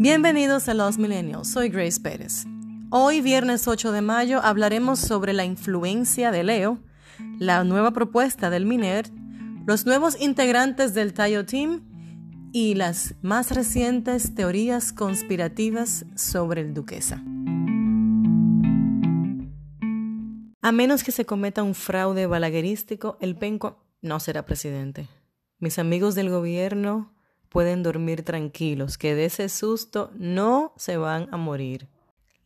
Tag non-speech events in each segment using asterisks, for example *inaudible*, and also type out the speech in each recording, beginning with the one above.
Bienvenidos a Los Millennials, soy Grace Pérez. Hoy, viernes 8 de mayo, hablaremos sobre la influencia de Leo, la nueva propuesta del MINER, los nuevos integrantes del Tayo Team y las más recientes teorías conspirativas sobre el duquesa. A menos que se cometa un fraude balaguerístico, el penco no será presidente. Mis amigos del gobierno pueden dormir tranquilos, que de ese susto no se van a morir.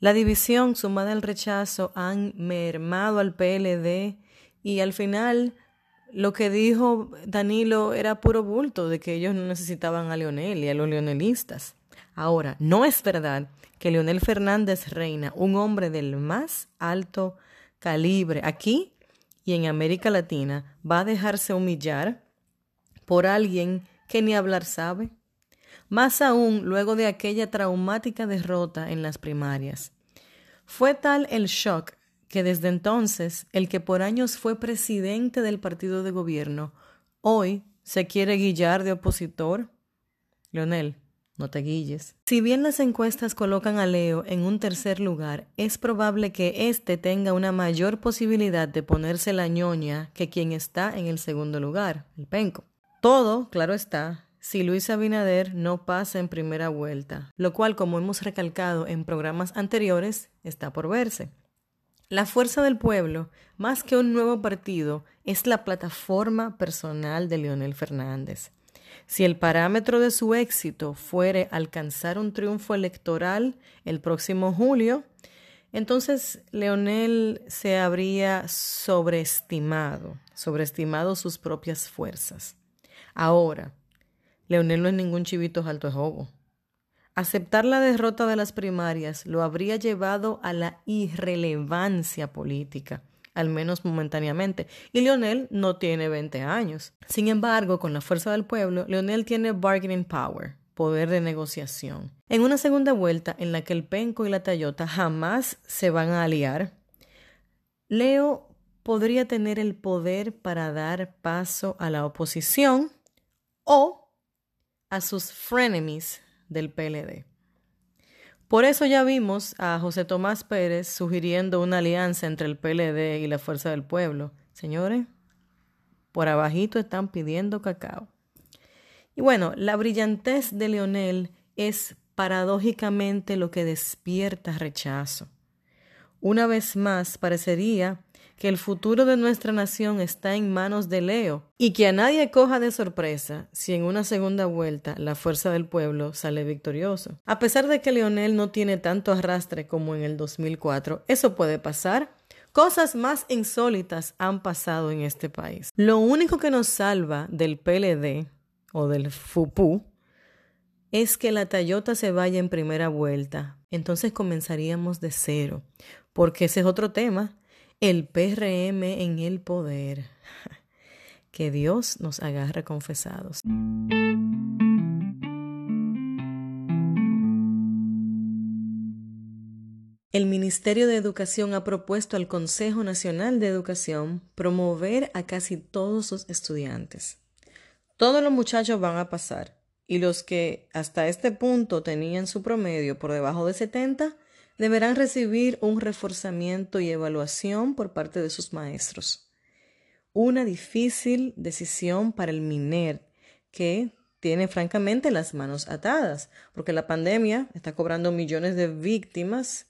La división sumada al rechazo han mermado al PLD y al final lo que dijo Danilo era puro bulto de que ellos no necesitaban a Leonel y a los leonelistas. Ahora, no es verdad que Leonel Fernández Reina, un hombre del más alto calibre aquí y en América Latina, va a dejarse humillar por alguien que ni hablar sabe. Más aún luego de aquella traumática derrota en las primarias. Fue tal el shock que desde entonces el que por años fue presidente del partido de gobierno, hoy se quiere guillar de opositor. Leonel, no te guilles. Si bien las encuestas colocan a Leo en un tercer lugar, es probable que éste tenga una mayor posibilidad de ponerse la ñoña que quien está en el segundo lugar, el penco. Todo, claro está, si Luis Abinader no pasa en primera vuelta, lo cual, como hemos recalcado en programas anteriores, está por verse. La fuerza del pueblo, más que un nuevo partido, es la plataforma personal de Leonel Fernández. Si el parámetro de su éxito fuere alcanzar un triunfo electoral el próximo julio, entonces Leonel se habría sobreestimado, sobreestimado sus propias fuerzas. Ahora, Leonel no es ningún chivito alto de jobo. Aceptar la derrota de las primarias lo habría llevado a la irrelevancia política, al menos momentáneamente, y Leonel no tiene 20 años. Sin embargo, con la fuerza del pueblo, Leonel tiene bargaining power, poder de negociación. En una segunda vuelta en la que el Penco y la Tayota jamás se van a aliar, Leo podría tener el poder para dar paso a la oposición o a sus frenemies del PLD. Por eso ya vimos a José Tomás Pérez sugiriendo una alianza entre el PLD y la Fuerza del Pueblo. Señores, por abajito están pidiendo cacao. Y bueno, la brillantez de Leonel es paradójicamente lo que despierta rechazo. Una vez más, parecería que el futuro de nuestra nación está en manos de Leo y que a nadie coja de sorpresa si en una segunda vuelta la fuerza del pueblo sale victorioso. A pesar de que Leonel no tiene tanto arrastre como en el 2004, eso puede pasar. Cosas más insólitas han pasado en este país. Lo único que nos salva del PLD o del FUPU es que la Toyota se vaya en primera vuelta. Entonces comenzaríamos de cero, porque ese es otro tema el PRM en el poder. *laughs* Que Dios nos agarre confesados. El Ministerio de Educación ha propuesto al Consejo Nacional de Educación promover a casi todos los estudiantes. Todos los muchachos van a pasar y los que hasta este punto tenían su promedio por debajo de 70 deberán recibir un reforzamiento y evaluación por parte de sus maestros. Una difícil decisión para el MINER, que tiene francamente las manos atadas, porque la pandemia está cobrando millones de víctimas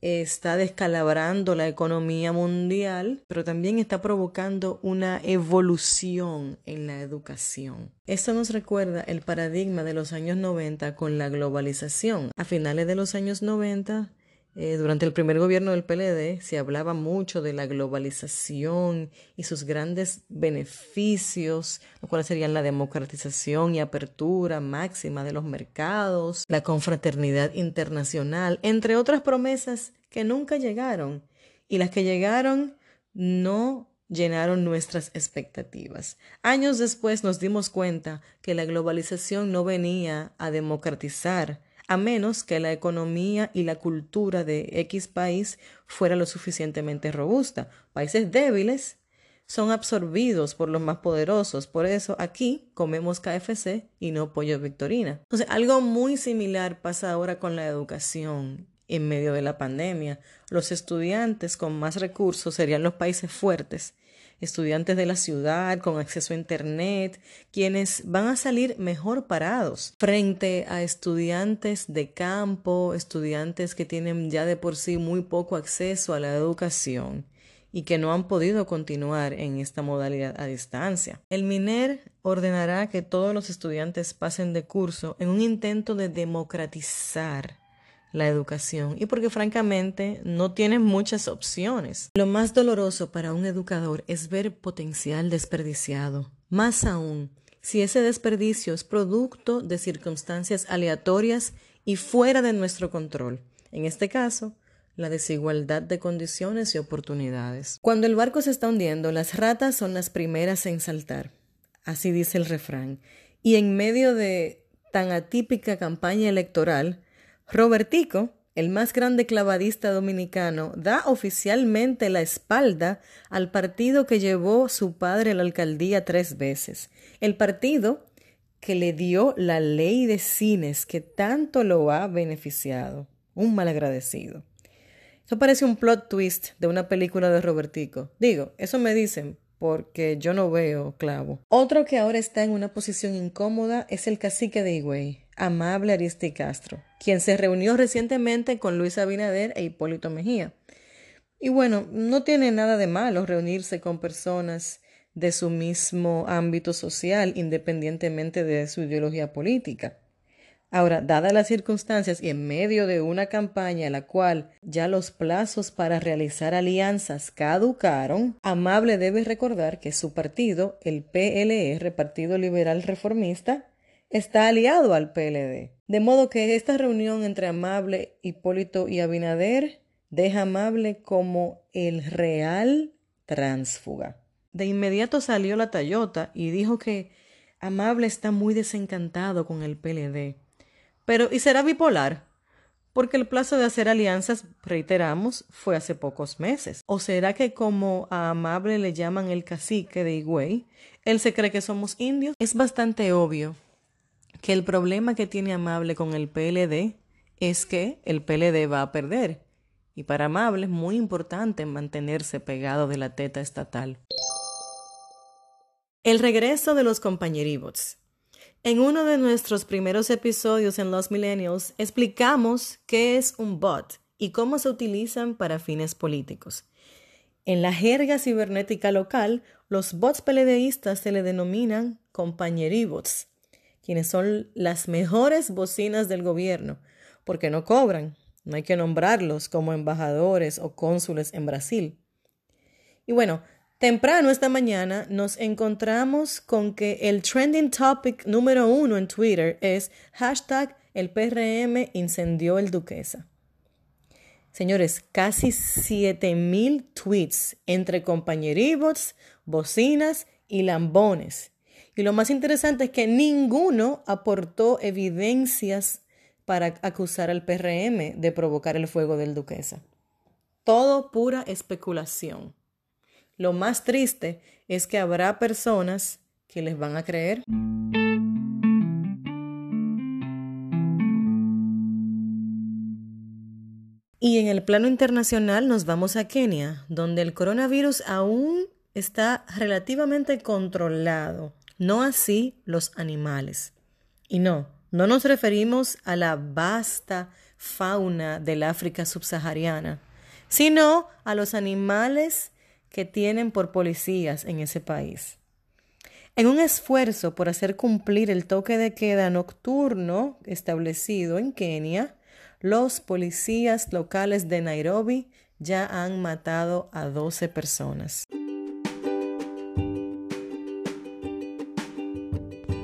está descalabrando la economía mundial, pero también está provocando una evolución en la educación. Esto nos recuerda el paradigma de los años 90 con la globalización. A finales de los años 90 eh, durante el primer gobierno del PLD se hablaba mucho de la globalización y sus grandes beneficios, los cuales serían la democratización y apertura máxima de los mercados, la confraternidad internacional, entre otras promesas que nunca llegaron y las que llegaron no llenaron nuestras expectativas. Años después nos dimos cuenta que la globalización no venía a democratizar a menos que la economía y la cultura de X país fuera lo suficientemente robusta. Países débiles son absorbidos por los más poderosos. Por eso aquí comemos KFC y no pollo Victorina. Entonces, algo muy similar pasa ahora con la educación en medio de la pandemia. Los estudiantes con más recursos serían los países fuertes estudiantes de la ciudad con acceso a Internet, quienes van a salir mejor parados frente a estudiantes de campo, estudiantes que tienen ya de por sí muy poco acceso a la educación y que no han podido continuar en esta modalidad a distancia. El MINER ordenará que todos los estudiantes pasen de curso en un intento de democratizar la educación y porque francamente no tienen muchas opciones. Lo más doloroso para un educador es ver potencial desperdiciado. Más aún, si ese desperdicio es producto de circunstancias aleatorias y fuera de nuestro control. En este caso, la desigualdad de condiciones y oportunidades. Cuando el barco se está hundiendo, las ratas son las primeras en saltar. Así dice el refrán. Y en medio de tan atípica campaña electoral, Robertico, el más grande clavadista dominicano, da oficialmente la espalda al partido que llevó su padre a la alcaldía tres veces. El partido que le dio la ley de cines que tanto lo ha beneficiado. Un malagradecido. Eso parece un plot twist de una película de Robertico. Digo, eso me dicen porque yo no veo clavo. Otro que ahora está en una posición incómoda es el cacique de Higüey, Amable Aristi Castro, quien se reunió recientemente con Luis Abinader e Hipólito Mejía. Y bueno, no tiene nada de malo reunirse con personas de su mismo ámbito social, independientemente de su ideología política. Ahora, dadas las circunstancias y en medio de una campaña en la cual ya los plazos para realizar alianzas caducaron, Amable debe recordar que su partido, el PLR, Partido Liberal Reformista, está aliado al PLD. De modo que esta reunión entre Amable, Hipólito y Abinader deja Amable como el real tránsfuga. De inmediato salió la Toyota y dijo que Amable está muy desencantado con el PLD. Pero, ¿y será bipolar? Porque el plazo de hacer alianzas, reiteramos, fue hace pocos meses. ¿O será que como a Amable le llaman el cacique de Higüey, él se cree que somos indios? Es bastante obvio que el problema que tiene Amable con el PLD es que el PLD va a perder. Y para Amable es muy importante mantenerse pegado de la teta estatal. El regreso de los compañeribots. En uno de nuestros primeros episodios en Los Millennials explicamos qué es un bot y cómo se utilizan para fines políticos. En la jerga cibernética local, los bots peledeístas se le denominan compañeribots quienes son las mejores bocinas del gobierno, porque no cobran, no hay que nombrarlos como embajadores o cónsules en Brasil. Y bueno, temprano esta mañana nos encontramos con que el trending topic número uno en Twitter es hashtag el PRM incendió el Duquesa. Señores, casi 7000 tweets entre compañeribots, bocinas y lambones y lo más interesante es que ninguno aportó evidencias para acusar al PRM de provocar el fuego del duquesa. Todo pura especulación. Lo más triste es que habrá personas que les van a creer. Y en el plano internacional nos vamos a Kenia, donde el coronavirus aún está relativamente controlado no así los animales. Y no, no nos referimos a la vasta fauna del África subsahariana, sino a los animales que tienen por policías en ese país. En un esfuerzo por hacer cumplir el toque de queda nocturno establecido en Kenia, los policías locales de Nairobi ya han matado a 12 personas.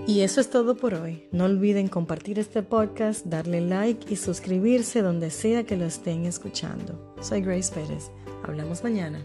Y eso es todo por hoy. No olviden compartir este podcast, darle like y suscribirse donde sea que lo estén escuchando. Soy Grace Pérez. Hablamos mañana.